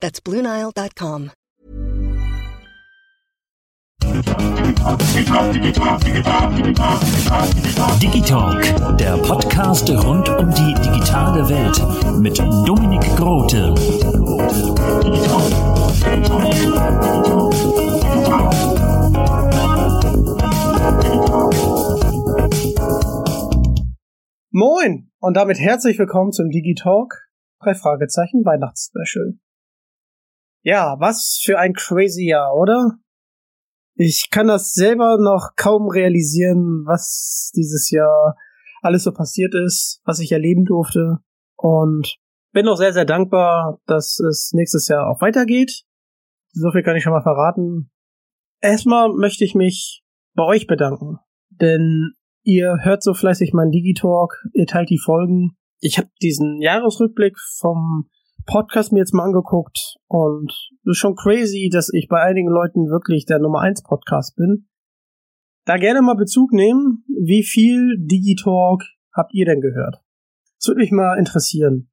That's BlueNile.com. Digitalk, der Podcast rund um die digitale Welt mit Dominik Grote. Moin und damit herzlich willkommen zum Digitalk drei Fragezeichen Weihnachtsspecial. Ja, was für ein crazy Jahr, oder? Ich kann das selber noch kaum realisieren, was dieses Jahr alles so passiert ist, was ich erleben durfte und bin auch sehr, sehr dankbar, dass es nächstes Jahr auch weitergeht. So viel kann ich schon mal verraten. Erstmal möchte ich mich bei euch bedanken, denn ihr hört so fleißig meinen Digitalk, ihr teilt die Folgen. Ich habe diesen Jahresrückblick vom Podcast mir jetzt mal angeguckt und es ist schon crazy, dass ich bei einigen Leuten wirklich der Nummer 1 Podcast bin. Da gerne mal Bezug nehmen, wie viel Digitalk habt ihr denn gehört? Das würde mich mal interessieren.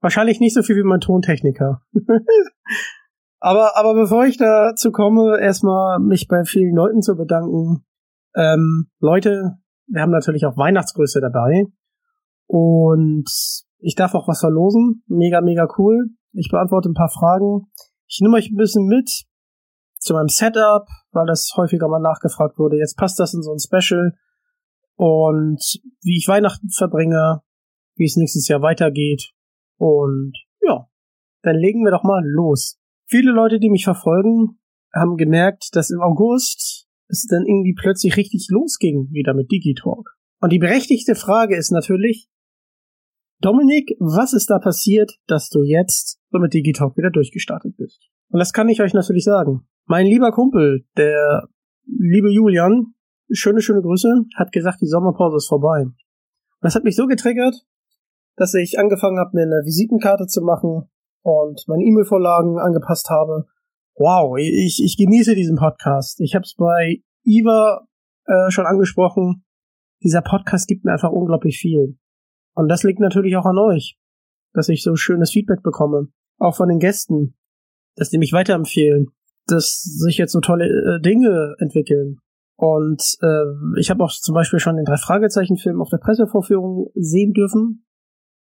Wahrscheinlich nicht so viel wie mein Tontechniker. aber, aber bevor ich dazu komme, erstmal mich bei vielen Leuten zu bedanken. Ähm, Leute, wir haben natürlich auch Weihnachtsgröße dabei. Und ich darf auch was verlosen. Mega, mega cool. Ich beantworte ein paar Fragen. Ich nehme euch ein bisschen mit zu meinem Setup, weil das häufiger mal nachgefragt wurde. Jetzt passt das in so ein Special. Und wie ich Weihnachten verbringe, wie es nächstes Jahr weitergeht. Und ja, dann legen wir doch mal los. Viele Leute, die mich verfolgen, haben gemerkt, dass im August es dann irgendwie plötzlich richtig losging wieder mit Digitalk. Und die berechtigte Frage ist natürlich, Dominik, was ist da passiert, dass du jetzt so mit Digitalk wieder durchgestartet bist? Und das kann ich euch natürlich sagen. Mein lieber Kumpel, der liebe Julian, schöne, schöne Grüße, hat gesagt, die Sommerpause ist vorbei. Und das hat mich so getriggert, dass ich angefangen habe, eine Visitenkarte zu machen und meine E-Mail-Vorlagen angepasst habe. Wow, ich, ich genieße diesen Podcast. Ich habe es bei Iva äh, schon angesprochen. Dieser Podcast gibt mir einfach unglaublich viel. Und das liegt natürlich auch an euch, dass ich so schönes Feedback bekomme. Auch von den Gästen, dass die mich weiterempfehlen, dass sich jetzt so tolle äh, Dinge entwickeln. Und äh, ich habe auch zum Beispiel schon den Drei-Fragezeichen-Film auf der Pressevorführung sehen dürfen.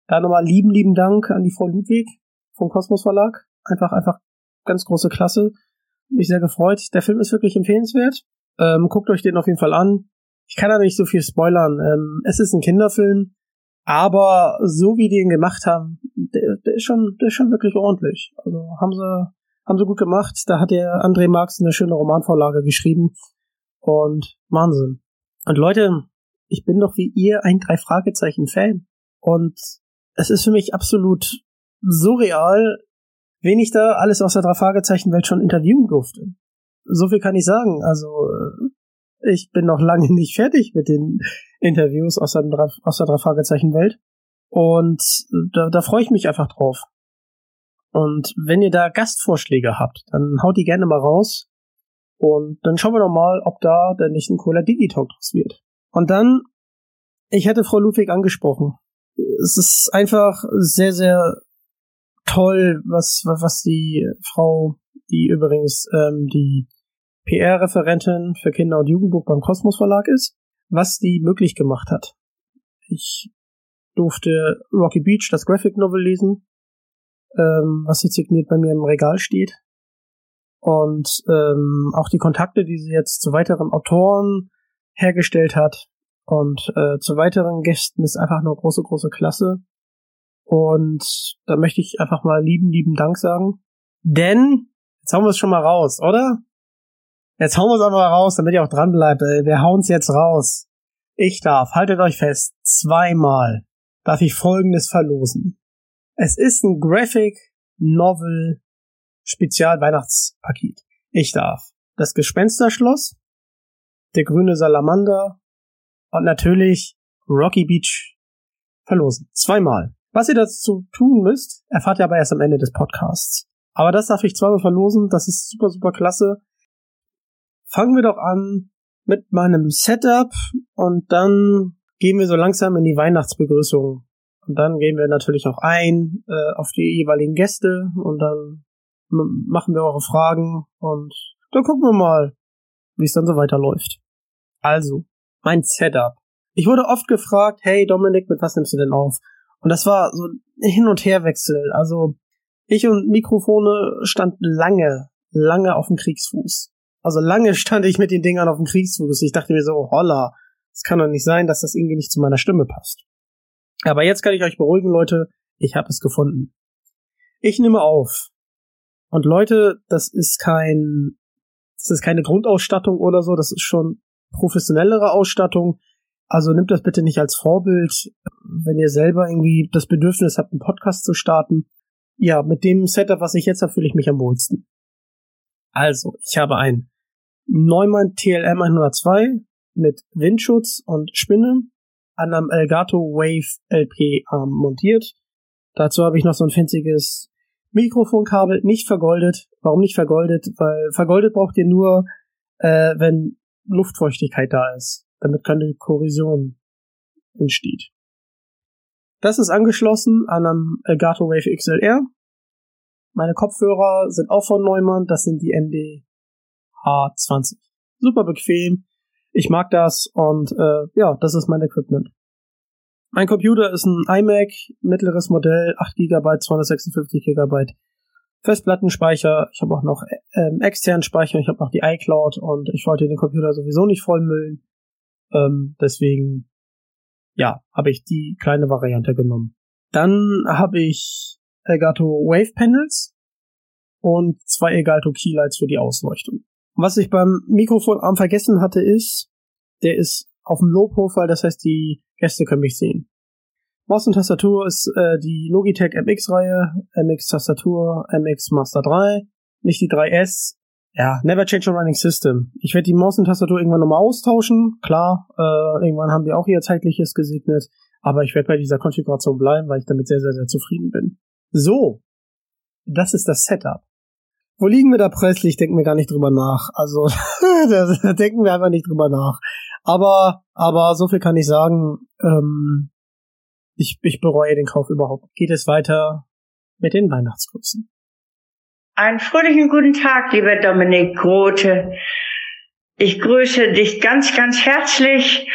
Da nochmal lieben, lieben Dank an die Frau Ludwig vom Kosmos Verlag. Einfach, einfach ganz große Klasse. Mich sehr gefreut. Der Film ist wirklich empfehlenswert. Ähm, guckt euch den auf jeden Fall an. Ich kann da nicht so viel spoilern. Ähm, es ist ein Kinderfilm. Aber so wie die ihn gemacht haben, der, der, ist schon, der ist schon wirklich ordentlich. Also haben sie, haben sie gut gemacht. Da hat der André Marx eine schöne Romanvorlage geschrieben. Und Wahnsinn. Und Leute, ich bin doch wie ihr ein Drei-Fragezeichen-Fan. Und es ist für mich absolut surreal, wen ich da alles aus der Drei-Fragezeichen-Welt schon interviewen durfte. So viel kann ich sagen. Also, ich bin noch lange nicht fertig mit den Interviews aus der, aus der Drei-Fragezeichen-Welt. Und da, da freue ich mich einfach drauf. Und wenn ihr da Gastvorschläge habt, dann haut die gerne mal raus. Und dann schauen wir doch mal, ob da denn nicht ein cooler Digitalk draus wird. Und dann, ich hatte Frau Ludwig angesprochen. Es ist einfach sehr, sehr toll, was, was die Frau, die übrigens ähm, die PR-Referentin für Kinder- und Jugendbuch beim Kosmos Verlag ist, was die möglich gemacht hat. Ich durfte Rocky Beach, das Graphic Novel lesen, ähm, was jetzt signiert bei mir im Regal steht. und ähm, auch die Kontakte, die sie jetzt zu weiteren Autoren hergestellt hat und äh, zu weiteren Gästen ist einfach eine große, große Klasse. Und da möchte ich einfach mal lieben, lieben Dank sagen. Denn, jetzt hauen wir es schon mal raus, oder? Jetzt hauen wir es aber mal raus, damit ihr auch dran bleibt. Wir hauen es jetzt raus. Ich darf, haltet euch fest, zweimal darf ich folgendes verlosen. Es ist ein Graphic Novel Spezial Weihnachtspaket. Ich darf das Gespensterschloss, der grüne Salamander und natürlich Rocky Beach verlosen. Zweimal. Was ihr dazu tun müsst, erfahrt ihr aber erst am Ende des Podcasts. Aber das darf ich zweimal verlosen. Das ist super, super klasse. Fangen wir doch an mit meinem Setup und dann gehen wir so langsam in die Weihnachtsbegrüßung. Und dann gehen wir natürlich auch ein äh, auf die jeweiligen Gäste und dann machen wir eure Fragen und dann gucken wir mal, wie es dann so weiterläuft. Also, mein Setup. Ich wurde oft gefragt, hey Dominik, mit was nimmst du denn auf? Und das war so ein Hin- und Herwechsel. Also ich und Mikrofone standen lange, lange auf dem Kriegsfuß. Also lange stand ich mit den Dingern auf dem Kriegsfuß. Ich dachte mir so, oh, holla, es kann doch nicht sein, dass das irgendwie nicht zu meiner Stimme passt. Aber jetzt kann ich euch beruhigen, Leute, ich habe es gefunden. Ich nehme auf. Und Leute, das ist kein, das ist keine Grundausstattung oder so, das ist schon professionellere Ausstattung. Also nimmt das bitte nicht als Vorbild, wenn ihr selber irgendwie das Bedürfnis habt, einen Podcast zu starten. Ja, mit dem Setup, was ich jetzt habe, fühle ich mich am wohlsten. Also, ich habe ein Neumann TLM 102 mit Windschutz und Spinne an einem Elgato Wave LP Arm montiert. Dazu habe ich noch so ein fancyes Mikrofonkabel, nicht vergoldet. Warum nicht vergoldet? Weil vergoldet braucht ihr nur, äh, wenn Luftfeuchtigkeit da ist damit keine Korrosion entsteht. Das ist angeschlossen an einem Elgato Wave XLR. Meine Kopfhörer sind auch von Neumann, das sind die ND-H20. Super bequem, ich mag das und äh, ja, das ist mein Equipment. Mein Computer ist ein iMac, mittleres Modell, 8 GB, 256 GB Festplattenspeicher. Ich habe auch noch äh, externen Speicher, ich habe noch die iCloud und ich wollte den Computer sowieso nicht vollmüllen. Ähm, deswegen, ja, habe ich die kleine Variante genommen. Dann habe ich Elgato Wave Panels und zwei Elgato Keylights für die Ausleuchtung. Was ich beim Mikrofonarm vergessen hatte ist, der ist auf dem Low-Profile, das heißt, die Gäste können mich sehen. Maus und Tastatur ist äh, die Logitech MX-Reihe, MX-Tastatur, MX Master 3, nicht die 3S, ja, never change a running system. Ich werde die Maus und Tastatur irgendwann nochmal austauschen. Klar, äh, irgendwann haben die auch ihr zeitliches gesegnet. Aber ich werde bei dieser Konfiguration bleiben, weil ich damit sehr, sehr, sehr zufrieden bin. So, das ist das Setup. Wo liegen wir da preislich? Denken wir gar nicht drüber nach. Also, da denken wir einfach nicht drüber nach. Aber, aber so viel kann ich sagen. Ähm, ich, ich bereue den Kauf überhaupt. Geht es weiter mit den Weihnachtsgrüßen? Einen fröhlichen guten Tag, lieber Dominik Grote. Ich grüße dich ganz, ganz herzlich.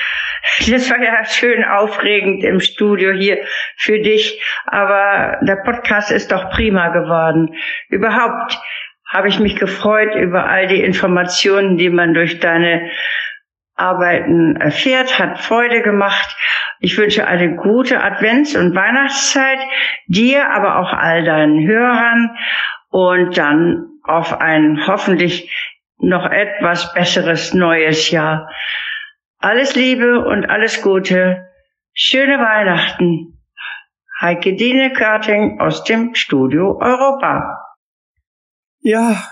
Das war ja schön aufregend im Studio hier für dich, aber der Podcast ist doch prima geworden. Überhaupt habe ich mich gefreut über all die Informationen, die man durch deine Arbeiten erfährt, hat Freude gemacht. Ich wünsche eine gute Advents- und Weihnachtszeit dir, aber auch all deinen Hörern und dann auf ein hoffentlich noch etwas besseres neues Jahr. Alles Liebe und alles Gute. Schöne Weihnachten. Heike Dine Karting aus dem Studio Europa. Ja,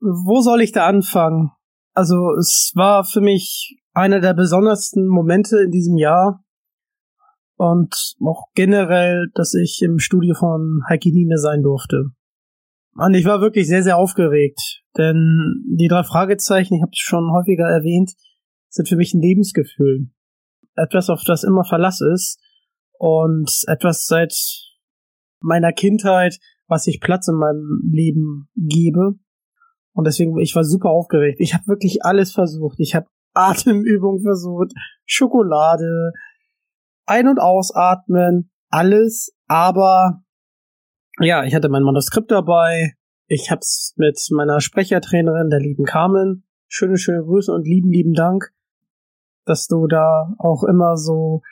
wo soll ich da anfangen? Also es war für mich einer der besondersten Momente in diesem Jahr und auch generell, dass ich im Studio von Heike Dine sein durfte. Und ich war wirklich sehr, sehr aufgeregt, denn die drei Fragezeichen, ich habe es schon häufiger erwähnt, sind für mich ein Lebensgefühl. Etwas, auf das immer Verlass ist und etwas seit meiner Kindheit, was ich Platz in meinem Leben gebe. Und deswegen, ich war super aufgeregt. Ich habe wirklich alles versucht. Ich habe Atemübungen versucht, Schokolade, ein- und ausatmen, alles, aber ja, ich hatte mein Manuskript dabei. Ich hab's mit meiner Sprechertrainerin, der lieben Carmen. Schöne, schöne Grüße und lieben, lieben Dank, dass du da auch immer so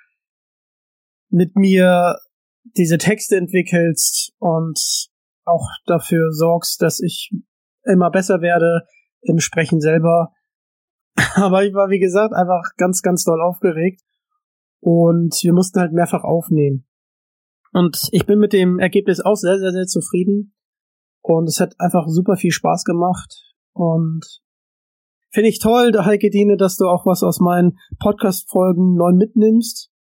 mit mir diese Texte entwickelst und auch dafür sorgst, dass ich immer besser werde im Sprechen selber. Aber ich war, wie gesagt, einfach ganz, ganz doll aufgeregt und wir mussten halt mehrfach aufnehmen. Und ich bin mit dem Ergebnis auch sehr, sehr, sehr zufrieden. Und es hat einfach super viel Spaß gemacht. Und finde ich toll, Heike Diene, dass du auch was aus meinen Podcast-Folgen neu mitnimmst.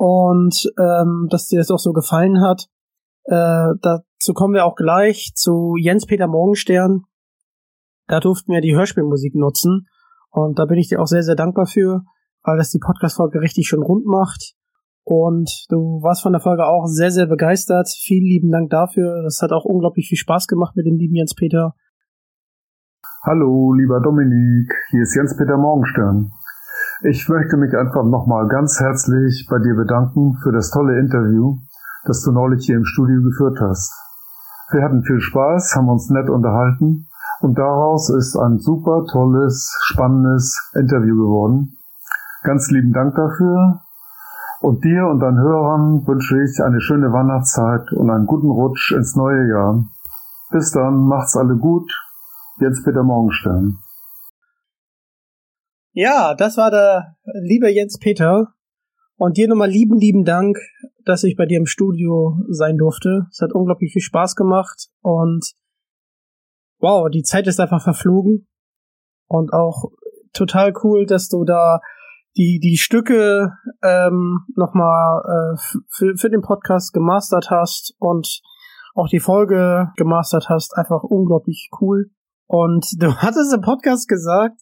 Und ähm, dass dir das auch so gefallen hat. Äh, dazu kommen wir auch gleich zu Jens-Peter Morgenstern. Da durften wir die Hörspielmusik nutzen. Und da bin ich dir auch sehr, sehr dankbar für, weil das die Podcast-Folge richtig schön rund macht. Und du warst von der Folge auch sehr, sehr begeistert. Vielen lieben Dank dafür. Das hat auch unglaublich viel Spaß gemacht mit dem lieben Jens-Peter. Hallo, lieber Dominik. Hier ist Jens-Peter Morgenstern. Ich möchte mich einfach nochmal ganz herzlich bei dir bedanken für das tolle Interview, das du neulich hier im Studio geführt hast. Wir hatten viel Spaß, haben uns nett unterhalten und daraus ist ein super tolles, spannendes Interview geworden. Ganz lieben Dank dafür und dir und deinen Hörern wünsche ich eine schöne Weihnachtszeit und einen guten Rutsch ins neue Jahr. Bis dann, macht's alle gut. Jens Peter Morgenstern. Ja, das war der liebe Jens Peter. Und dir nochmal lieben, lieben Dank, dass ich bei dir im Studio sein durfte. Es hat unglaublich viel Spaß gemacht und wow, die Zeit ist einfach verflogen. Und auch total cool, dass du da die, die Stücke ähm, nochmal äh, für, für den Podcast gemastert hast und auch die Folge gemastert hast. Einfach unglaublich cool. Und du hattest im Podcast gesagt,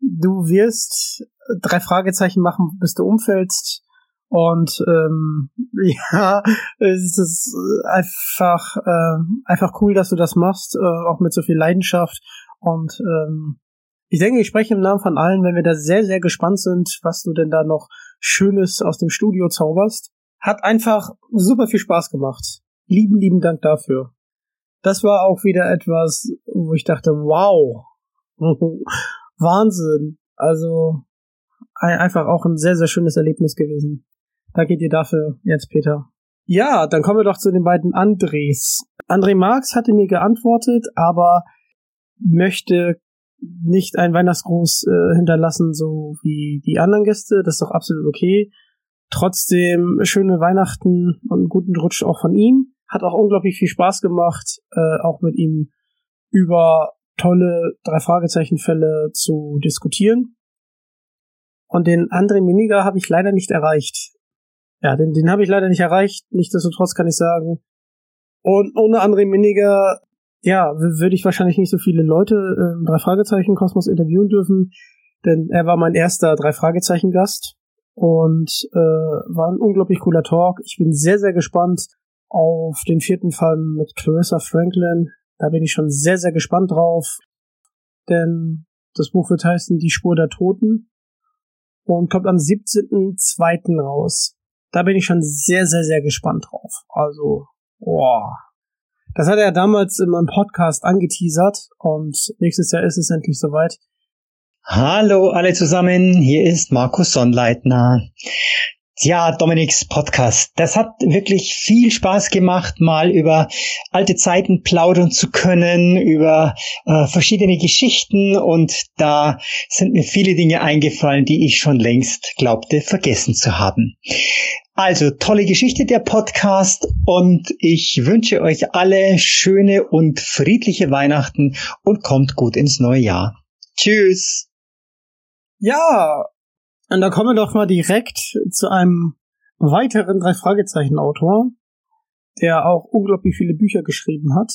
du wirst drei Fragezeichen machen, bis du umfällst. Und ähm, ja, es ist einfach äh, einfach cool, dass du das machst, äh, auch mit so viel Leidenschaft. Und ähm, ich denke, ich spreche im Namen von allen, wenn wir da sehr, sehr gespannt sind, was du denn da noch Schönes aus dem Studio zauberst. Hat einfach super viel Spaß gemacht. Lieben, lieben Dank dafür. Das war auch wieder etwas, wo ich dachte, wow, Wahnsinn. Also einfach auch ein sehr, sehr schönes Erlebnis gewesen. Danke dir dafür jetzt, Peter. Ja, dann kommen wir doch zu den beiden Andres. André Marx hatte mir geantwortet, aber möchte nicht ein Weihnachtsgruß äh, hinterlassen, so wie die anderen Gäste. Das ist doch absolut okay. Trotzdem schöne Weihnachten und einen guten Rutsch auch von ihm. Hat auch unglaublich viel Spaß gemacht, äh, auch mit ihm über tolle drei Fragezeichen-Fälle zu diskutieren. Und den André Miniger habe ich leider nicht erreicht. Ja, den, den habe ich leider nicht erreicht. Nichtsdestotrotz kann ich sagen. Und ohne André Miniger ja, würde ich wahrscheinlich nicht so viele Leute im drei Fragezeichen Kosmos interviewen dürfen, denn er war mein erster drei Fragezeichen Gast und äh, war ein unglaublich cooler Talk. Ich bin sehr sehr gespannt auf den vierten Fall mit Clarissa Franklin. Da bin ich schon sehr sehr gespannt drauf, denn das Buch wird heißen Die Spur der Toten und kommt am 17.02. raus. Da bin ich schon sehr sehr sehr gespannt drauf. Also, boah, das hat er damals in meinem Podcast angeteasert und nächstes Jahr ist es endlich soweit. Hallo alle zusammen, hier ist Markus Sonnleitner. Ja, Dominiks Podcast. Das hat wirklich viel Spaß gemacht, mal über alte Zeiten plaudern zu können, über äh, verschiedene Geschichten und da sind mir viele Dinge eingefallen, die ich schon längst glaubte vergessen zu haben. Also tolle Geschichte der Podcast und ich wünsche euch alle schöne und friedliche Weihnachten und kommt gut ins neue Jahr. Tschüss. Ja, und da kommen wir doch mal direkt zu einem weiteren drei Fragezeichen Autor, der auch unglaublich viele Bücher geschrieben hat.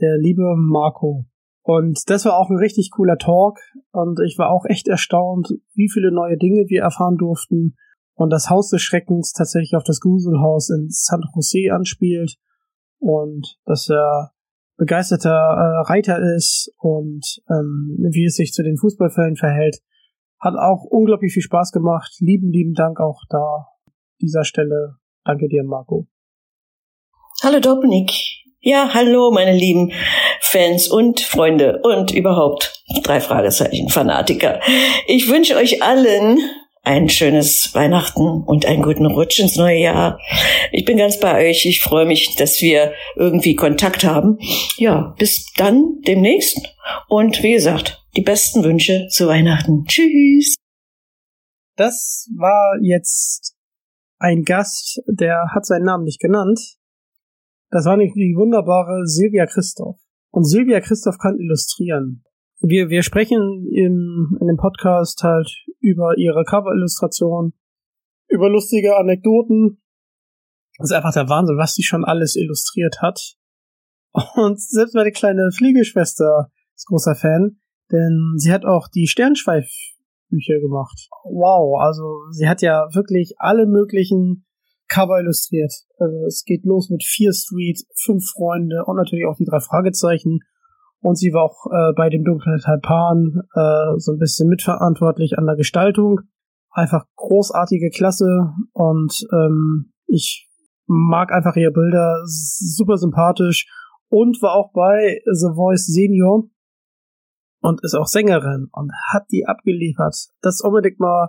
Der liebe Marco. Und das war auch ein richtig cooler Talk und ich war auch echt erstaunt, wie viele neue Dinge wir erfahren durften und das Haus des Schreckens tatsächlich auf das Gruselhaus in San Jose anspielt und dass er begeisterter äh, Reiter ist und ähm, wie es sich zu den Fußballfällen verhält, hat auch unglaublich viel Spaß gemacht. Lieben, lieben Dank auch da dieser Stelle. Danke dir, Marco. Hallo Dominik. Ja, hallo, meine lieben Fans und Freunde und überhaupt drei Fragezeichen Fanatiker. Ich wünsche euch allen ein schönes Weihnachten und einen guten Rutsch ins neue Jahr. Ich bin ganz bei euch. Ich freue mich, dass wir irgendwie Kontakt haben. Ja, bis dann demnächst. Und wie gesagt, die besten Wünsche zu Weihnachten. Tschüss. Das war jetzt ein Gast, der hat seinen Namen nicht genannt. Das war nicht die wunderbare Silvia Christoph. Und Silvia Christoph kann illustrieren. Wir, wir sprechen im, in dem Podcast halt über ihre Cover-Illustration, über lustige Anekdoten. Das ist einfach der Wahnsinn, was sie schon alles illustriert hat. Und selbst meine kleine Fliegeschwester ist großer Fan, denn sie hat auch die Sternschweif-Bücher gemacht. Wow, also sie hat ja wirklich alle möglichen Cover illustriert. Also es geht los mit Fear Street, Fünf Freunde und natürlich auch die drei Fragezeichen. Und sie war auch äh, bei dem dunklen Taipan äh, so ein bisschen mitverantwortlich an der Gestaltung. Einfach großartige Klasse und ähm, ich mag einfach ihre Bilder, super sympathisch und war auch bei The Voice Senior und ist auch Sängerin und hat die abgeliefert. Das unbedingt mal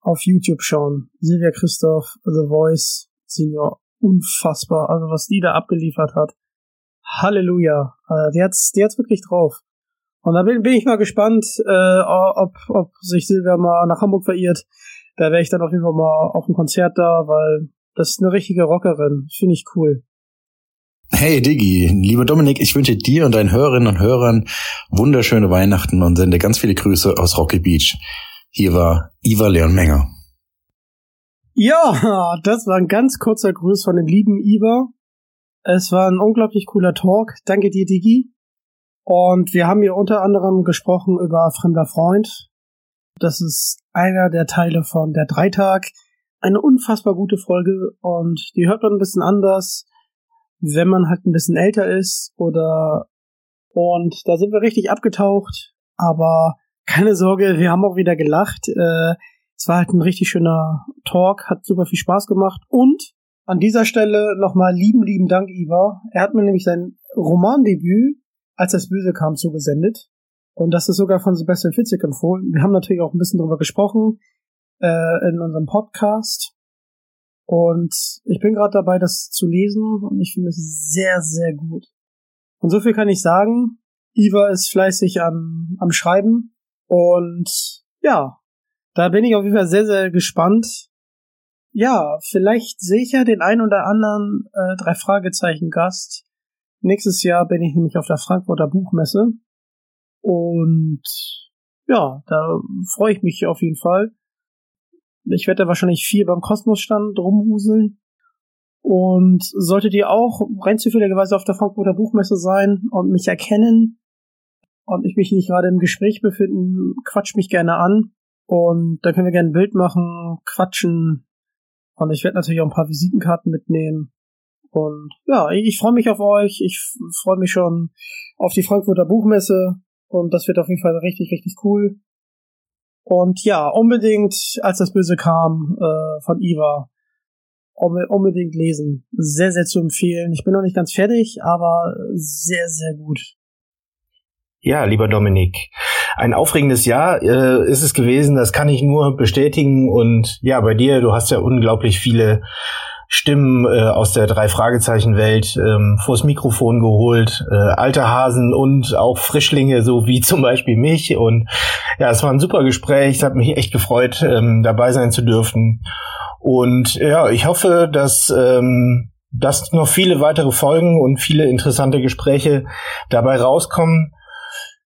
auf YouTube schauen. Silvia Christoph, The Voice, Senior, unfassbar. Also was die da abgeliefert hat. Halleluja. Äh, die hat's, die hat's wirklich drauf. Und da bin, bin ich mal gespannt, äh, ob, ob sich Silvia mal nach Hamburg verirrt. Da wäre ich dann auf jeden Fall mal auf dem Konzert da, weil das ist eine richtige Rockerin. Finde ich cool. Hey Diggi, lieber Dominik, ich wünsche dir und deinen Hörerinnen und Hörern wunderschöne Weihnachten und sende ganz viele Grüße aus Rocky Beach. Hier war Iva Leon Menger. Ja, das war ein ganz kurzer Gruß von dem lieben Iva. Es war ein unglaublich cooler Talk. Danke dir, Digi. Und wir haben hier unter anderem gesprochen über Fremder Freund. Das ist einer der Teile von der Dreitag. Eine unfassbar gute Folge und die hört man ein bisschen anders, wenn man halt ein bisschen älter ist oder und da sind wir richtig abgetaucht, aber keine Sorge, wir haben auch wieder gelacht. Äh, es war halt ein richtig schöner Talk, hat super viel Spaß gemacht. Und an dieser Stelle nochmal lieben, lieben Dank, Iva. Er hat mir nämlich sein Romandebüt, als das Böse kam, zugesendet. Und das ist sogar von Sebastian Fitzek empfohlen. Wir haben natürlich auch ein bisschen drüber gesprochen äh, in unserem Podcast. Und ich bin gerade dabei, das zu lesen und ich finde es sehr, sehr gut. Und so viel kann ich sagen. Iva ist fleißig am, am Schreiben und ja, da bin ich auf jeden Fall sehr, sehr gespannt. Ja, vielleicht sehe ich ja den einen oder anderen äh, drei Fragezeichen Gast. Nächstes Jahr bin ich nämlich auf der Frankfurter Buchmesse. Und ja, da freue ich mich auf jeden Fall. Ich werde da wahrscheinlich viel beim Kosmos-Stand rumhuseln. Und solltet ihr auch rein zufälligerweise auf der Frankfurter Buchmesse sein und mich erkennen, und ich mich nicht gerade im Gespräch befinden, quatsch mich gerne an und dann können wir gerne ein Bild machen, quatschen und ich werde natürlich auch ein paar Visitenkarten mitnehmen. Und ja, ich freue mich auf euch, ich freue mich schon auf die Frankfurter Buchmesse und das wird auf jeden Fall richtig, richtig cool. Und ja, unbedingt, als das Böse kam äh, von Iva, unbedingt lesen. Sehr, sehr zu empfehlen. Ich bin noch nicht ganz fertig, aber sehr, sehr gut. Ja, lieber Dominik, ein aufregendes Jahr äh, ist es gewesen, das kann ich nur bestätigen. Und ja, bei dir, du hast ja unglaublich viele Stimmen äh, aus der Drei-Fragezeichen-Welt ähm, vors Mikrofon geholt, äh, alte Hasen und auch Frischlinge, so wie zum Beispiel mich. Und ja, es war ein super Gespräch. Es hat mich echt gefreut, ähm, dabei sein zu dürfen. Und ja, ich hoffe, dass ähm, dass noch viele weitere Folgen und viele interessante Gespräche dabei rauskommen.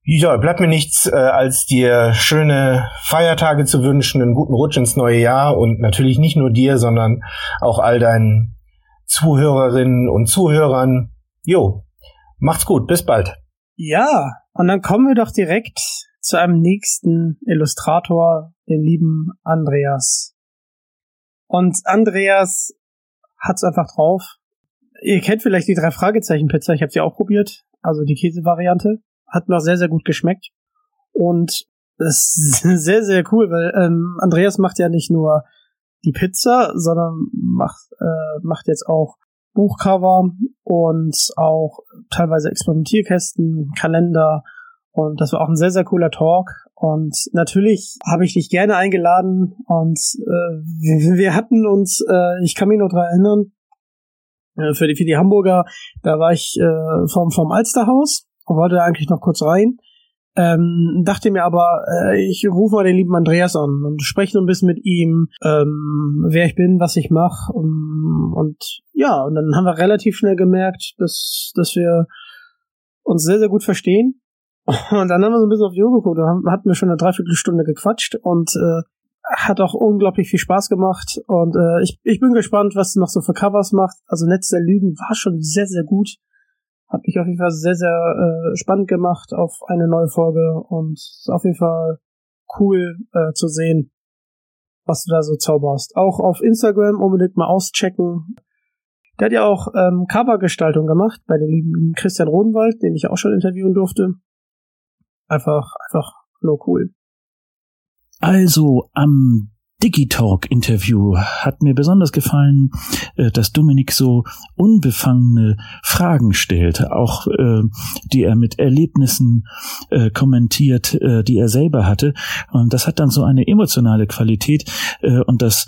Ja, bleibt mir nichts, äh, als dir schöne Feiertage zu wünschen, einen guten Rutsch ins neue Jahr und natürlich nicht nur dir, sondern auch all deinen Zuhörerinnen und Zuhörern. Jo, macht's gut, bis bald. Ja, und dann kommen wir doch direkt zu einem nächsten Illustrator, den lieben Andreas. Und Andreas hat's einfach drauf. Ihr kennt vielleicht die drei Fragezeichen Pizza, ich habe sie auch probiert, also die Käsevariante hat auch sehr, sehr gut geschmeckt. Und das ist sehr, sehr cool, weil ähm, Andreas macht ja nicht nur die Pizza, sondern macht, äh, macht jetzt auch Buchcover und auch teilweise Experimentierkästen, Kalender und das war auch ein sehr, sehr cooler Talk. Und natürlich habe ich dich gerne eingeladen und äh, wir, wir hatten uns, äh, ich kann mich noch dran erinnern, äh, für, die, für die Hamburger, da war ich äh, vom, vom Alsterhaus und wollte eigentlich noch kurz rein. Ähm, dachte mir aber, äh, ich rufe mal den lieben Andreas an und spreche ein bisschen mit ihm, ähm, wer ich bin, was ich mache. Um, und ja, und dann haben wir relativ schnell gemerkt, dass, dass wir uns sehr, sehr gut verstehen. Und dann haben wir so ein bisschen auf die Uhr geguckt und hatten wir schon eine Dreiviertelstunde gequatscht und äh, hat auch unglaublich viel Spaß gemacht. Und äh, ich, ich bin gespannt, was noch so für Covers macht. Also Netz der Lügen war schon sehr, sehr gut. Hat mich auf jeden Fall sehr, sehr äh, spannend gemacht auf eine neue Folge und ist auf jeden Fall cool äh, zu sehen, was du da so zauberst. Auch auf Instagram unbedingt mal auschecken. Der hat ja auch ähm, Covergestaltung gemacht bei dem lieben Christian Rodenwald, den ich auch schon interviewen durfte. Einfach, einfach nur cool. Also am Digitalk-Interview hat mir besonders gefallen, äh, dass Dominik so unbefangene Fragen stellt, auch äh, die er mit Erlebnissen äh, kommentiert, die er selber hatte. Und das hat dann so eine emotionale Qualität und das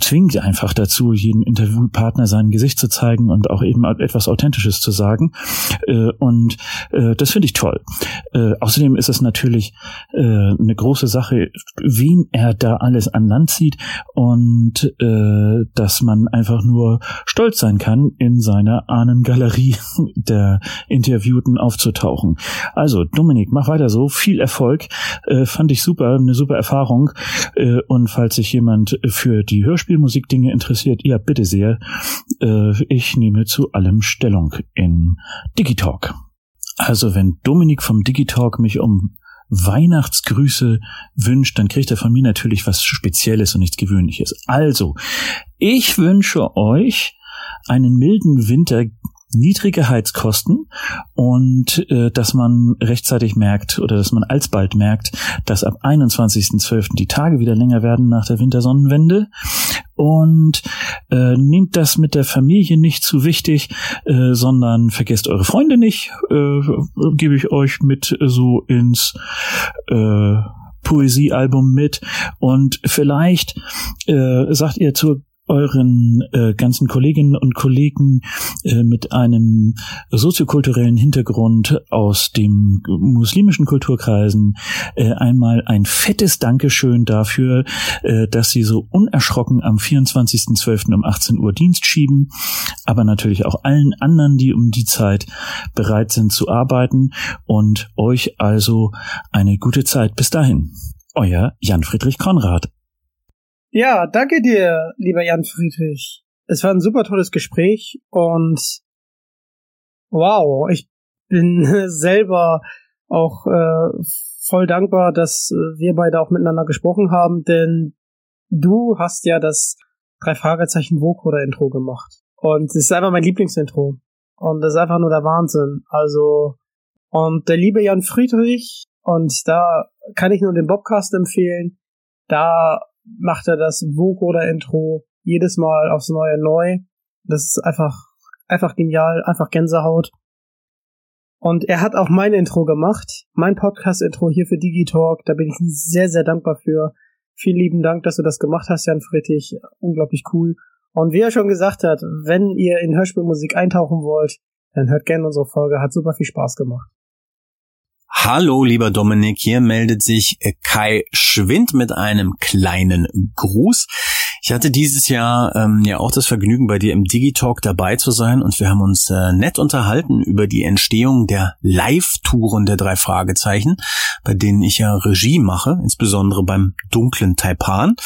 zwingt einfach dazu, jedem Interviewpartner sein Gesicht zu zeigen und auch eben etwas Authentisches zu sagen. Und das finde ich toll. Außerdem ist es natürlich eine große Sache, wen er da alles an Land zieht und äh, dass man einfach nur stolz sein kann, in seiner Ahnengalerie der Interviewten aufzutauchen. Also Dominik, mach weiter so. Viel Erfolg. Äh, fand ich super, eine super Erfahrung. Äh, und falls sich jemand für die Hörspielmusik Dinge interessiert, ja bitte sehr. Äh, ich nehme zu allem Stellung in Digitalk. Also wenn Dominik vom Digitalk mich um Weihnachtsgrüße wünscht, dann kriegt er von mir natürlich was Spezielles und nichts Gewöhnliches. Also, ich wünsche euch einen milden Winter niedrige Heizkosten und äh, dass man rechtzeitig merkt oder dass man alsbald merkt, dass ab 21.12. die Tage wieder länger werden nach der Wintersonnenwende und äh, nehmt das mit der Familie nicht zu wichtig, äh, sondern vergesst eure Freunde nicht, äh, gebe ich euch mit so ins äh, Poesiealbum mit und vielleicht äh, sagt ihr zur euren äh, ganzen Kolleginnen und Kollegen äh, mit einem soziokulturellen Hintergrund aus dem muslimischen Kulturkreisen äh, einmal ein fettes Dankeschön dafür, äh, dass sie so unerschrocken am 24.12. um 18 Uhr Dienst schieben, aber natürlich auch allen anderen, die um die Zeit bereit sind zu arbeiten und euch also eine gute Zeit bis dahin. Euer Jan Friedrich Konrad. Ja, danke dir, lieber Jan Friedrich. Es war ein super tolles Gespräch und wow, ich bin selber auch äh, voll dankbar, dass äh, wir beide auch miteinander gesprochen haben, denn du hast ja das drei Fragezeichen Vocoder Intro gemacht und es ist einfach mein Lieblingsintro und das ist einfach nur der Wahnsinn. Also und der liebe Jan Friedrich und da kann ich nur den Bobcast empfehlen. Da macht er das Vocoder-Intro jedes Mal aufs Neue neu. Das ist einfach, einfach genial, einfach Gänsehaut. Und er hat auch mein Intro gemacht, mein Podcast-Intro hier für Digitalk. Da bin ich sehr, sehr dankbar für. Vielen lieben Dank, dass du das gemacht hast, Jan Friedrich. Unglaublich cool. Und wie er schon gesagt hat, wenn ihr in Hörspielmusik eintauchen wollt, dann hört gerne unsere Folge. Hat super viel Spaß gemacht. Hallo, lieber Dominik, hier meldet sich Kai Schwind mit einem kleinen Gruß. Ich hatte dieses Jahr ähm, ja auch das Vergnügen, bei dir im Digitalk dabei zu sein und wir haben uns äh, nett unterhalten über die Entstehung der Live-Touren der drei Fragezeichen, bei denen ich ja Regie mache, insbesondere beim dunklen Taipan.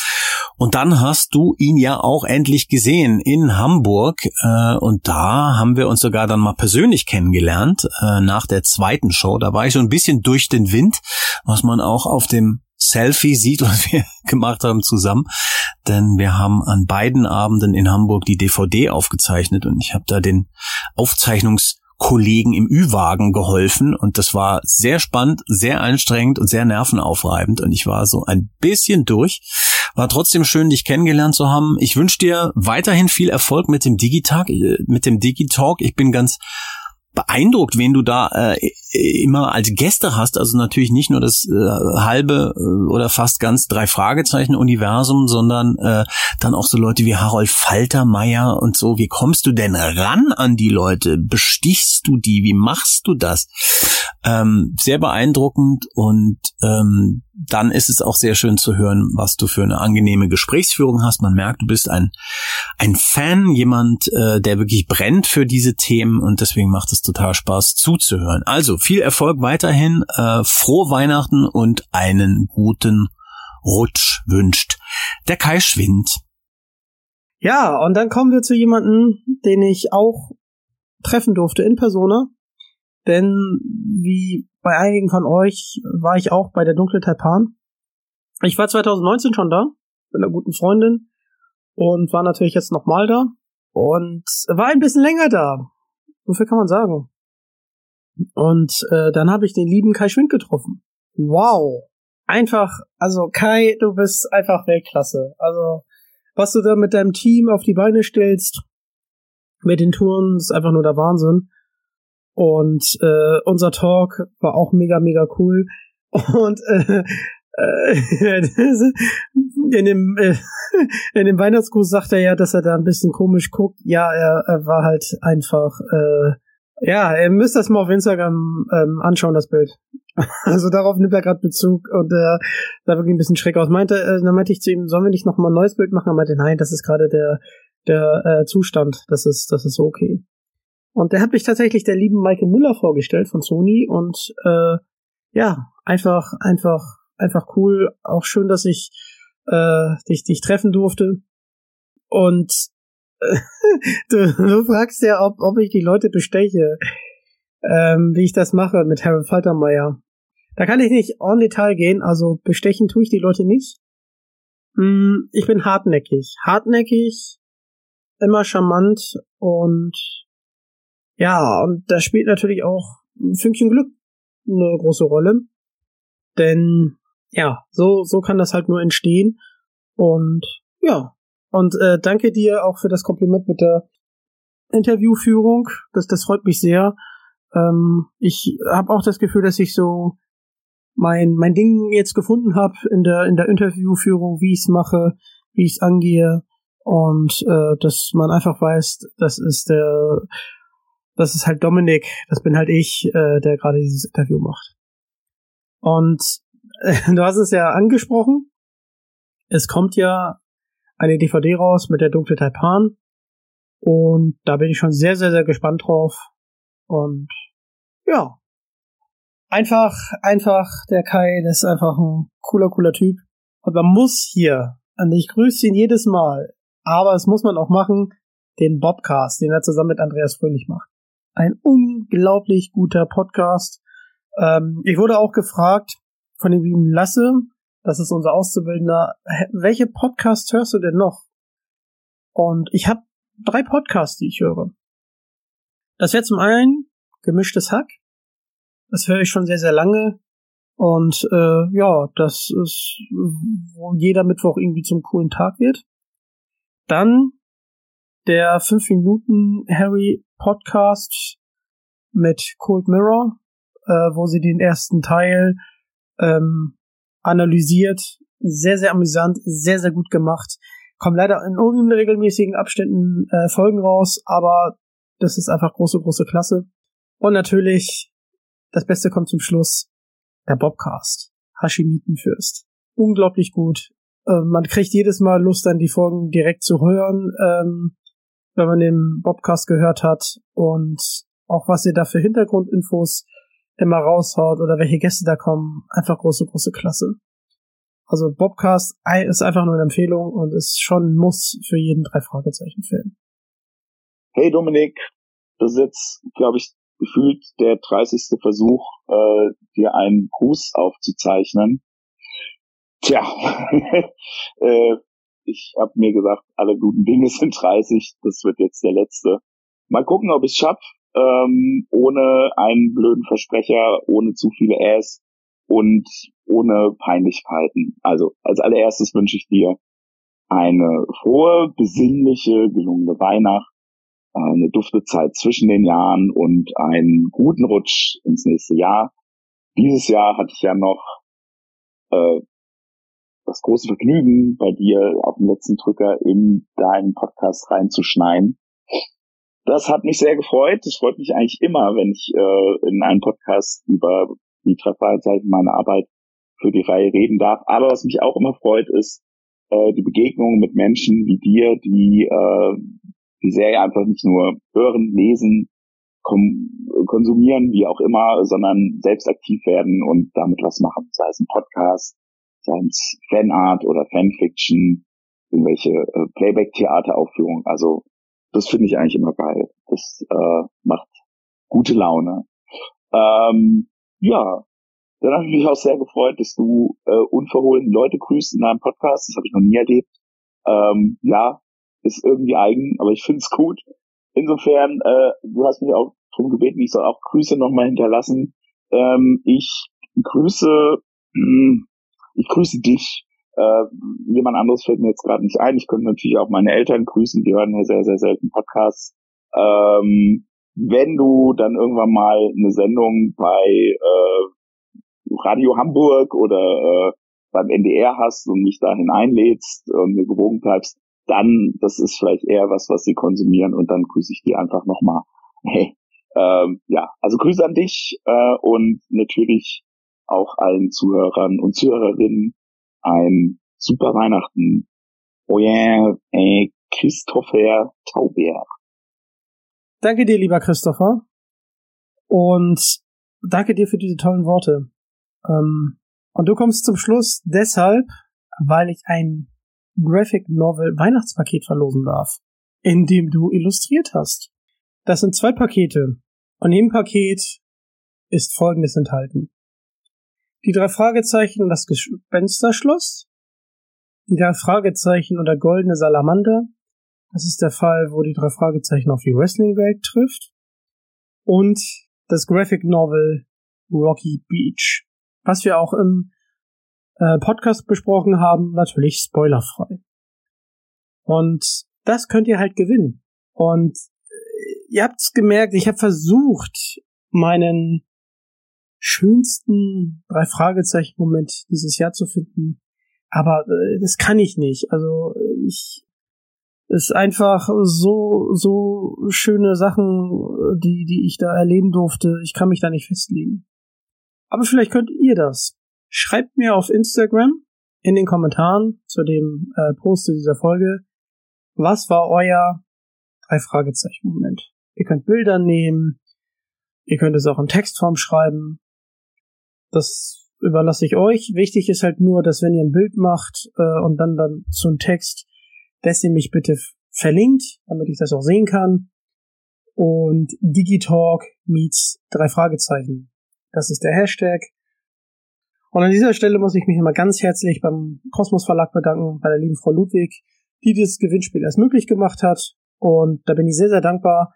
Und dann hast du ihn ja auch endlich gesehen in Hamburg äh, und da haben wir uns sogar dann mal persönlich kennengelernt äh, nach der zweiten Show. Da war ich so ein bisschen durch den Wind, was man auch auf dem Selfie sieht, was wir gemacht haben zusammen. Denn wir haben an beiden Abenden in Hamburg die DVD aufgezeichnet und ich habe da den Aufzeichnungskollegen im Ü-Wagen geholfen und das war sehr spannend, sehr anstrengend und sehr nervenaufreibend und ich war so ein bisschen durch. War trotzdem schön, dich kennengelernt zu haben. Ich wünsche dir weiterhin viel Erfolg mit dem Digitag, äh, mit dem Digitalk. Ich bin ganz beeindruckt, wen du da äh, immer als Gäste hast. Also natürlich nicht nur das äh, halbe äh, oder fast ganz drei Fragezeichen Universum, sondern äh, dann auch so Leute wie Harold Faltermeier und so. Wie kommst du denn ran an die Leute? Bestichst du die? Wie machst du das? Ähm, sehr beeindruckend und ähm, dann ist es auch sehr schön zu hören, was du für eine angenehme Gesprächsführung hast. Man merkt, du bist ein, ein Fan, jemand, äh, der wirklich brennt für diese Themen und deswegen macht es total Spaß zuzuhören. Also viel Erfolg weiterhin, äh, frohe Weihnachten und einen guten Rutsch wünscht der Kai Schwind. Ja, und dann kommen wir zu jemandem, den ich auch treffen durfte in Persona. Denn wie bei einigen von euch war ich auch bei der Dunkle Taipan. Ich war 2019 schon da, mit einer guten Freundin und war natürlich jetzt nochmal da und war ein bisschen länger da. Viel kann man sagen. Und äh, dann habe ich den lieben Kai Schwind getroffen. Wow. Einfach, also Kai, du bist einfach Weltklasse. Also, was du da mit deinem Team auf die Beine stellst, mit den Touren, ist einfach nur der Wahnsinn. Und äh, unser Talk war auch mega, mega cool. Und äh, äh, in dem äh, in dem Weihnachtsgruß sagt er ja, dass er da ein bisschen komisch guckt. Ja, er, er war halt einfach äh, ja, ihr müsst das mal auf Instagram ähm, anschauen, das Bild. Also darauf nimmt er gerade Bezug und äh, sah wirklich ein bisschen schräg aus. Meinte, äh, dann meinte ich zu ihm, sollen wir nicht noch mal ein neues Bild machen? Er meinte, nein, das ist gerade der der äh, Zustand, das ist das ist okay. Und der hat mich tatsächlich der lieben Michael Müller vorgestellt von Sony und äh, ja, einfach, einfach, einfach cool. Auch schön, dass ich äh, dich, dich treffen durfte. Und du, du fragst ja, ob, ob ich die Leute besteche, ähm, wie ich das mache mit Harold Faltermeier. Da kann ich nicht en Detail gehen, also bestechen tue ich die Leute nicht. Hm, ich bin hartnäckig. Hartnäckig, immer charmant und ja, und da spielt natürlich auch ein Fünkchen Glück eine große Rolle. Denn ja, so, so kann das halt nur entstehen. Und ja, und äh, danke dir auch für das Kompliment mit der Interviewführung. Das, das freut mich sehr. Ähm, ich habe auch das Gefühl, dass ich so mein, mein Ding jetzt gefunden habe in der, in der Interviewführung, wie ich es mache, wie ich es angehe. Und äh, dass man einfach weiß, das ist der das ist halt Dominik, das bin halt ich, äh, der gerade dieses Interview macht. Und äh, du hast es ja angesprochen, es kommt ja eine DVD raus mit der dunkle Taipan. Und da bin ich schon sehr, sehr, sehr gespannt drauf. Und ja, einfach, einfach der Kai, das ist einfach ein cooler, cooler Typ. Und man muss hier, und ich grüße ihn jedes Mal, aber es muss man auch machen, den Bobcast, den er zusammen mit Andreas Fröhlich macht. Ein unglaublich guter Podcast. Ähm, ich wurde auch gefragt von dem lieben Lasse, das ist unser Auszubildender, welche Podcasts hörst du denn noch? Und ich habe drei Podcasts, die ich höre. Das wäre zum einen gemischtes Hack. Das höre ich schon sehr, sehr lange. Und äh, ja, das ist, wo jeder Mittwoch irgendwie zum coolen Tag wird. Dann der 5 Minuten Harry Podcast mit Cold Mirror, äh, wo sie den ersten Teil ähm, analysiert. Sehr, sehr amüsant, sehr, sehr gut gemacht. Kommen leider in unregelmäßigen Abständen äh, Folgen raus, aber das ist einfach große, große Klasse. Und natürlich, das Beste kommt zum Schluss, der Bobcast. Hashimitenfürst. Unglaublich gut. Äh, man kriegt jedes Mal Lust, dann die Folgen direkt zu hören. Ähm, wenn man den Bobcast gehört hat und auch was ihr da für Hintergrundinfos immer raushaut oder welche Gäste da kommen, einfach große, große Klasse. Also Bobcast ist einfach nur eine Empfehlung und ist schon ein Muss für jeden drei Fragezeichen Film. Hey Dominik, das ist jetzt, glaube ich, gefühlt der 30. Versuch, äh, dir einen Gruß aufzuzeichnen. Tja, äh, ich habe mir gesagt, alle guten Dinge sind 30, das wird jetzt der letzte. Mal gucken, ob ich es schaffe, ähm, ohne einen blöden Versprecher, ohne zu viele Äs. und ohne Peinlichkeiten. Also als allererstes wünsche ich dir eine frohe, besinnliche, gelungene Weihnacht, äh, eine dufte Zeit zwischen den Jahren und einen guten Rutsch ins nächste Jahr. Dieses Jahr hatte ich ja noch äh, das große Vergnügen, bei dir auf dem letzten Drücker in deinen Podcast reinzuschneiden. Das hat mich sehr gefreut. Es freut mich eigentlich immer, wenn ich äh, in einem Podcast über die drei Fragezeichen meine Arbeit für die Reihe reden darf. Aber was mich auch immer freut, ist äh, die Begegnung mit Menschen wie dir, die äh, die Serie einfach nicht nur hören, lesen, konsumieren, wie auch immer, sondern selbst aktiv werden und damit was machen. Sei es ein Podcast, sei es Fanart oder Fanfiction, irgendwelche äh, Playback-Theateraufführungen. Also das finde ich eigentlich immer geil. Das äh, macht gute Laune. Ähm, ja, dann habe ich mich auch sehr gefreut, dass du äh, unverhohlen Leute grüßt in deinem Podcast. Das habe ich noch nie erlebt. Ähm, ja, ist irgendwie eigen, aber ich finde es gut. Insofern, äh, du hast mich auch darum gebeten, ich soll auch Grüße nochmal hinterlassen. Ähm, ich grüße, mh, ich grüße dich. Äh, jemand anderes fällt mir jetzt gerade nicht ein. Ich könnte natürlich auch meine Eltern grüßen, die hören ja sehr, sehr selten Podcasts. Ähm, wenn du dann irgendwann mal eine Sendung bei äh, Radio Hamburg oder äh, beim NDR hast und mich dahin einlädst und mir gewogen bleibst, dann, das ist vielleicht eher was, was sie konsumieren und dann grüße ich die einfach nochmal. Hey, ähm, ja, also Grüße an dich äh, und natürlich auch allen Zuhörern und Zuhörerinnen ein super Weihnachten. Yeah, ey, Christopher Tauber. Danke dir, lieber Christopher. Und danke dir für diese tollen Worte. Ähm, und du kommst zum Schluss deshalb, weil ich ein Graphic Novel Weihnachtspaket verlosen darf, in dem du illustriert hast. Das sind zwei Pakete. Und im Paket ist folgendes enthalten. Die drei Fragezeichen und das Gespensterschloss. Die drei Fragezeichen und der goldene Salamander. Das ist der Fall, wo die drei Fragezeichen auf die Wrestling-Welt trifft. Und das Graphic Novel Rocky Beach. Was wir auch im äh, Podcast besprochen haben, natürlich spoilerfrei. Und das könnt ihr halt gewinnen. Und äh, ihr habt's gemerkt, ich habe versucht, meinen schönsten drei Fragezeichen Moment dieses Jahr zu finden, aber äh, das kann ich nicht. Also ich ist einfach so so schöne Sachen, die die ich da erleben durfte. Ich kann mich da nicht festlegen. Aber vielleicht könnt ihr das. Schreibt mir auf Instagram in den Kommentaren zu dem äh, Post dieser Folge, was war euer drei Fragezeichen Moment. Ihr könnt Bilder nehmen, ihr könnt es auch in Textform schreiben. Das überlasse ich euch. Wichtig ist halt nur, dass wenn ihr ein Bild macht äh, und dann dann ein Text, dass ihr mich bitte verlinkt, damit ich das auch sehen kann. Und Digitalk meets drei Fragezeichen. Das ist der Hashtag. Und an dieser Stelle muss ich mich immer ganz herzlich beim Kosmos Verlag bedanken, bei der lieben Frau Ludwig, die dieses Gewinnspiel erst möglich gemacht hat. Und da bin ich sehr, sehr dankbar.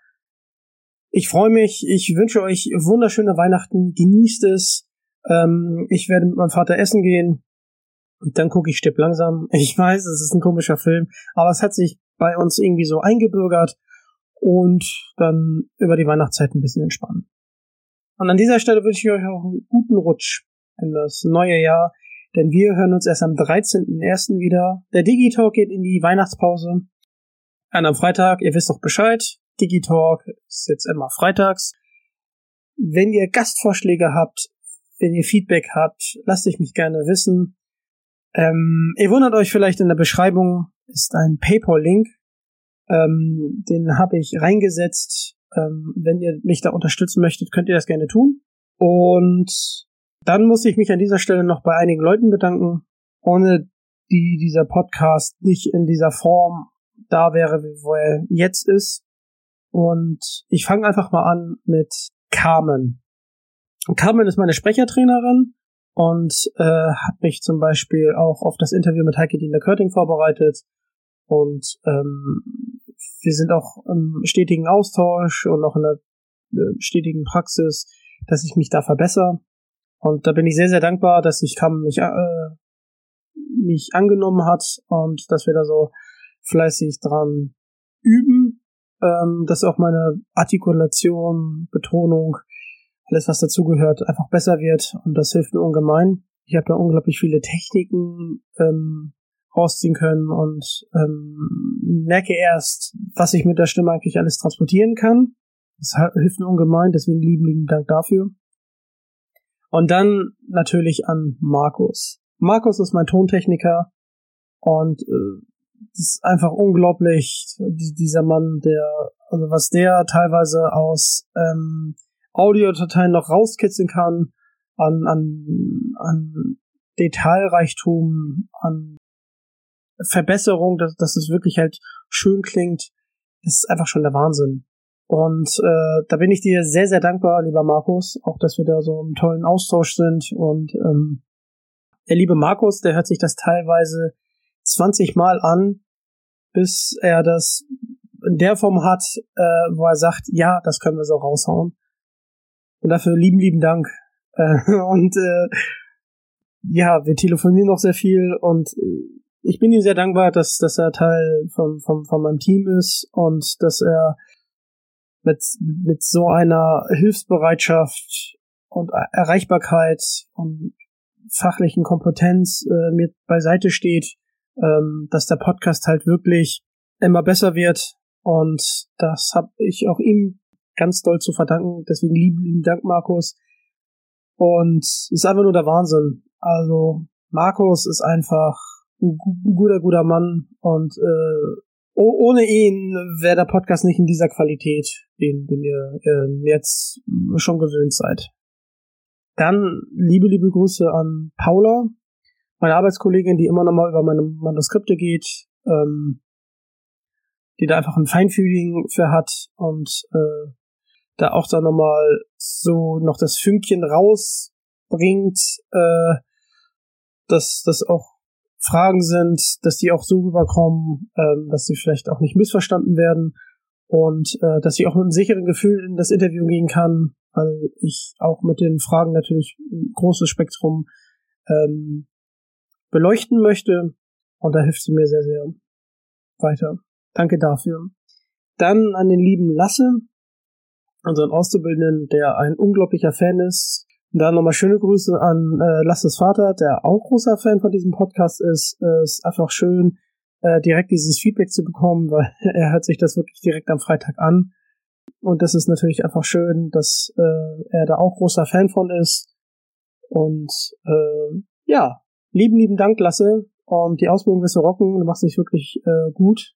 Ich freue mich. Ich wünsche euch wunderschöne Weihnachten. Genießt es. Ähm, ich werde mit meinem Vater essen gehen. Und dann gucke ich Stipp langsam. Ich weiß, es ist ein komischer Film, aber es hat sich bei uns irgendwie so eingebürgert und dann über die Weihnachtszeit ein bisschen entspannen. Und an dieser Stelle wünsche ich euch auch einen guten Rutsch in das neue Jahr, denn wir hören uns erst am 13.01. wieder. Der Digitalk geht in die Weihnachtspause. Und am Freitag, ihr wisst doch Bescheid, Digitalk ist jetzt immer freitags. Wenn ihr Gastvorschläge habt, wenn ihr Feedback habt, lasst euch mich gerne wissen. Ähm, ihr wundert euch vielleicht in der Beschreibung ist ein PayPal-Link. Ähm, den habe ich reingesetzt. Ähm, wenn ihr mich da unterstützen möchtet, könnt ihr das gerne tun. Und dann muss ich mich an dieser Stelle noch bei einigen Leuten bedanken, ohne die dieser Podcast nicht in dieser Form da wäre, wo er jetzt ist. Und ich fange einfach mal an mit Carmen. Carmen ist meine Sprechertrainerin und äh, hat mich zum Beispiel auch auf das Interview mit Heike Diener Körting vorbereitet. Und ähm, wir sind auch im stetigen Austausch und auch in der äh, stetigen Praxis, dass ich mich da verbessere. Und da bin ich sehr, sehr dankbar, dass sich Kam mich, äh, mich angenommen hat und dass wir da so fleißig dran üben, ähm, dass auch meine Artikulation, Betonung, alles was dazugehört, einfach besser wird und das hilft mir ungemein. Ich habe da unglaublich viele Techniken ähm, rausziehen können und ähm, merke erst, was ich mit der Stimme eigentlich alles transportieren kann. Das hilft mir ungemein, deswegen lieben, lieben Dank dafür. Und dann natürlich an Markus. Markus ist mein Tontechniker und äh, ist einfach unglaublich, dieser Mann, der, also was der teilweise aus ähm, Audiodateien noch rauskitzeln kann, an, an, an Detailreichtum, an Verbesserung, dass, dass es wirklich halt schön klingt, das ist einfach schon der Wahnsinn. Und äh, da bin ich dir sehr, sehr dankbar, lieber Markus, auch dass wir da so im tollen Austausch sind. Und ähm, der liebe Markus, der hört sich das teilweise 20 Mal an, bis er das in der Form hat, äh, wo er sagt, ja, das können wir so raushauen. Und dafür lieben, lieben Dank. Äh, und äh, ja, wir telefonieren noch sehr viel und äh, ich bin ihm sehr dankbar, dass, dass er Teil von, von, von meinem Team ist und dass er mit, mit so einer Hilfsbereitschaft und Erreichbarkeit und fachlichen Kompetenz äh, mir beiseite steht, ähm, dass der Podcast halt wirklich immer besser wird und das habe ich auch ihm ganz doll zu verdanken. Deswegen lieben, lieben Dank, Markus. Und es ist einfach nur der Wahnsinn. Also Markus ist einfach ein guter, guter Mann und äh, ohne ihn wäre der Podcast nicht in dieser Qualität, den, den ihr äh, jetzt schon gewöhnt seid. Dann liebe, liebe Grüße an Paula, meine Arbeitskollegin, die immer noch mal über meine Manuskripte geht, ähm, die da einfach ein Feinfühling für hat und äh, da auch dann nochmal so noch das Fünkchen rausbringt, äh, dass das auch Fragen sind, dass die auch so rüberkommen, ähm, dass sie vielleicht auch nicht missverstanden werden und äh, dass ich auch mit einem sicheren Gefühl in das Interview gehen kann, weil ich auch mit den Fragen natürlich ein großes Spektrum ähm, beleuchten möchte und da hilft sie mir sehr, sehr weiter. Danke dafür. Dann an den lieben Lasse, unseren Auszubildenden, der ein unglaublicher Fan ist und dann nochmal schöne Grüße an äh, Lasses Vater, der auch großer Fan von diesem Podcast ist. Es äh, ist einfach schön, äh, direkt dieses Feedback zu bekommen, weil er hört sich das wirklich direkt am Freitag an. Und das ist natürlich einfach schön, dass äh, er da auch großer Fan von ist. Und äh, ja, lieben, lieben Dank, Lasse. Und die Ausbildung wirst du rocken. Du machst dich wirklich äh, gut.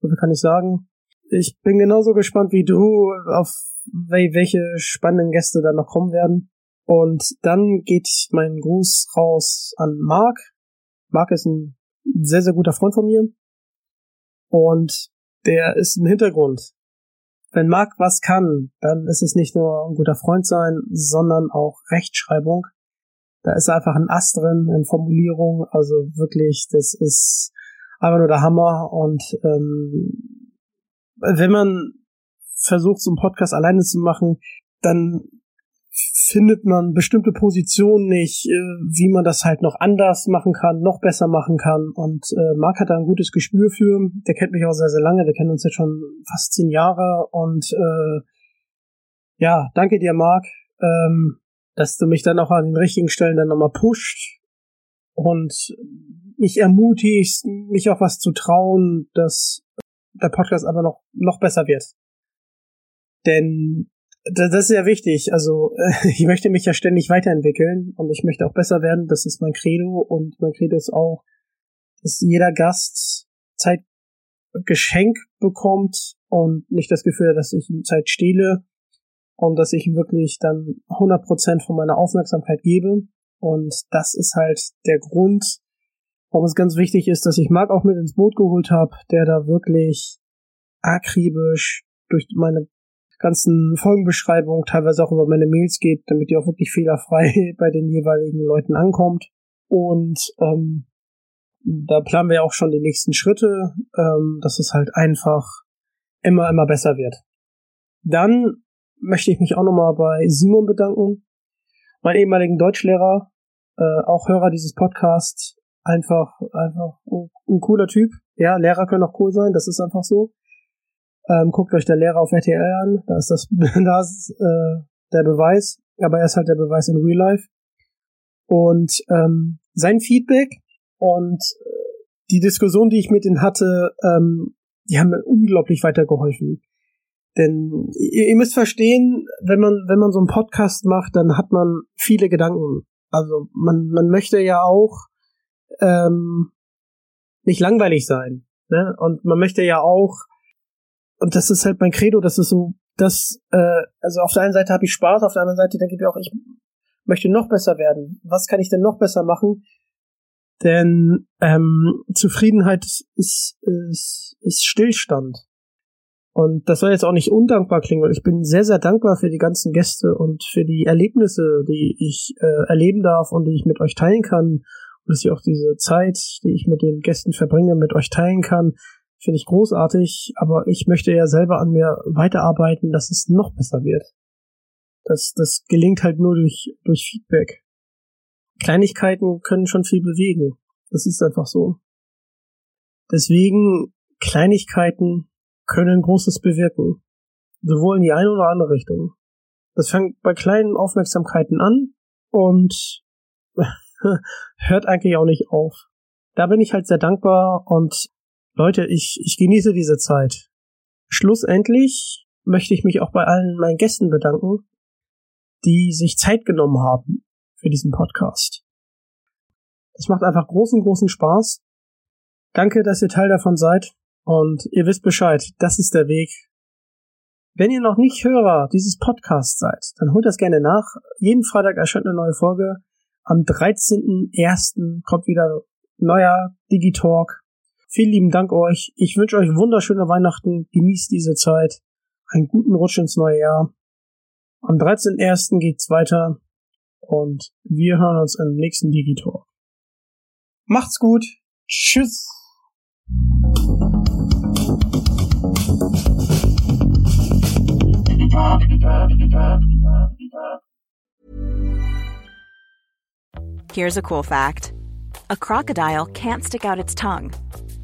So kann ich sagen. Ich bin genauso gespannt wie du auf welche spannenden Gäste da noch kommen werden. Und dann geht mein Gruß raus an Mark. Mark ist ein sehr, sehr guter Freund von mir. Und der ist im Hintergrund. Wenn Mark was kann, dann ist es nicht nur ein guter Freund sein, sondern auch Rechtschreibung. Da ist einfach ein Ast drin in Formulierung. Also wirklich, das ist einfach nur der Hammer. Und ähm, wenn man versucht, so einen Podcast alleine zu machen, dann findet man bestimmte Positionen nicht, äh, wie man das halt noch anders machen kann, noch besser machen kann. Und äh, Marc hat da ein gutes Gespür für. Der kennt mich auch sehr, sehr lange. Wir kennen uns jetzt schon fast zehn Jahre. Und äh, ja, danke dir, Marc, ähm, dass du mich dann auch an den richtigen Stellen dann nochmal pusht und mich ermutigst, mich auch was zu trauen, dass der Podcast aber noch, noch besser wird. Denn das ist ja wichtig. Also ich möchte mich ja ständig weiterentwickeln und ich möchte auch besser werden. Das ist mein Credo und mein Credo ist auch, dass jeder Gast Zeit Geschenk bekommt und nicht das Gefühl dass ich ihm Zeit stehle und dass ich ihm wirklich dann 100% von meiner Aufmerksamkeit gebe. Und das ist halt der Grund, warum es ganz wichtig ist, dass ich Marc auch mit ins Boot geholt habe, der da wirklich akribisch durch meine ganzen Folgenbeschreibungen, teilweise auch über meine Mails geht, damit die auch wirklich fehlerfrei bei den jeweiligen Leuten ankommt. Und ähm, da planen wir auch schon die nächsten Schritte, ähm, dass es halt einfach immer, immer besser wird. Dann möchte ich mich auch nochmal bei Simon bedanken. meinen ehemaligen Deutschlehrer, äh, auch Hörer dieses Podcasts, einfach, einfach ein, ein cooler Typ. Ja, Lehrer können auch cool sein, das ist einfach so. Ähm, guckt euch der Lehrer auf RTL an, da ist das, da ist äh, der Beweis, aber er ist halt der Beweis in Real Life. Und ähm, sein Feedback und äh, die Diskussion, die ich mit ihm hatte, ähm, die haben mir unglaublich weitergeholfen. Denn ihr, ihr müsst verstehen, wenn man, wenn man so einen Podcast macht, dann hat man viele Gedanken. Also man, man möchte ja auch ähm, nicht langweilig sein. Ne? Und man möchte ja auch, und das ist halt mein Credo, das ist so, dass, äh, also auf der einen Seite habe ich Spaß, auf der anderen Seite denke ich mir auch, ich möchte noch besser werden. Was kann ich denn noch besser machen? Denn ähm, Zufriedenheit ist, ist, ist Stillstand. Und das soll jetzt auch nicht undankbar klingen, weil ich bin sehr, sehr dankbar für die ganzen Gäste und für die Erlebnisse, die ich äh, erleben darf und die ich mit euch teilen kann. Und dass ich auch diese Zeit, die ich mit den Gästen verbringe, mit euch teilen kann, finde ich großartig. Aber ich möchte ja selber an mir weiterarbeiten, dass es noch besser wird. Das, das gelingt halt nur durch, durch Feedback. Kleinigkeiten können schon viel bewegen. Das ist einfach so. Deswegen Kleinigkeiten können Großes bewirken. Sowohl in die eine oder andere Richtung. Das fängt bei kleinen Aufmerksamkeiten an und hört eigentlich auch nicht auf. Da bin ich halt sehr dankbar und Leute, ich, ich genieße diese Zeit. Schlussendlich möchte ich mich auch bei allen meinen Gästen bedanken, die sich Zeit genommen haben für diesen Podcast. Es macht einfach großen, großen Spaß. Danke, dass ihr Teil davon seid. Und ihr wisst Bescheid, das ist der Weg. Wenn ihr noch nicht Hörer dieses Podcasts seid, dann holt das gerne nach. Jeden Freitag erscheint eine neue Folge. Am 13.01. kommt wieder neuer Digitalk. Vielen lieben Dank euch. Ich wünsche euch wunderschöne Weihnachten. Genießt diese Zeit. Einen guten Rutsch ins neue Jahr. Am 13.01. geht's weiter und wir hören uns im nächsten Digitalk. Macht's gut. Tschüss. Here's a cool fact a crocodile can't stick out its tongue.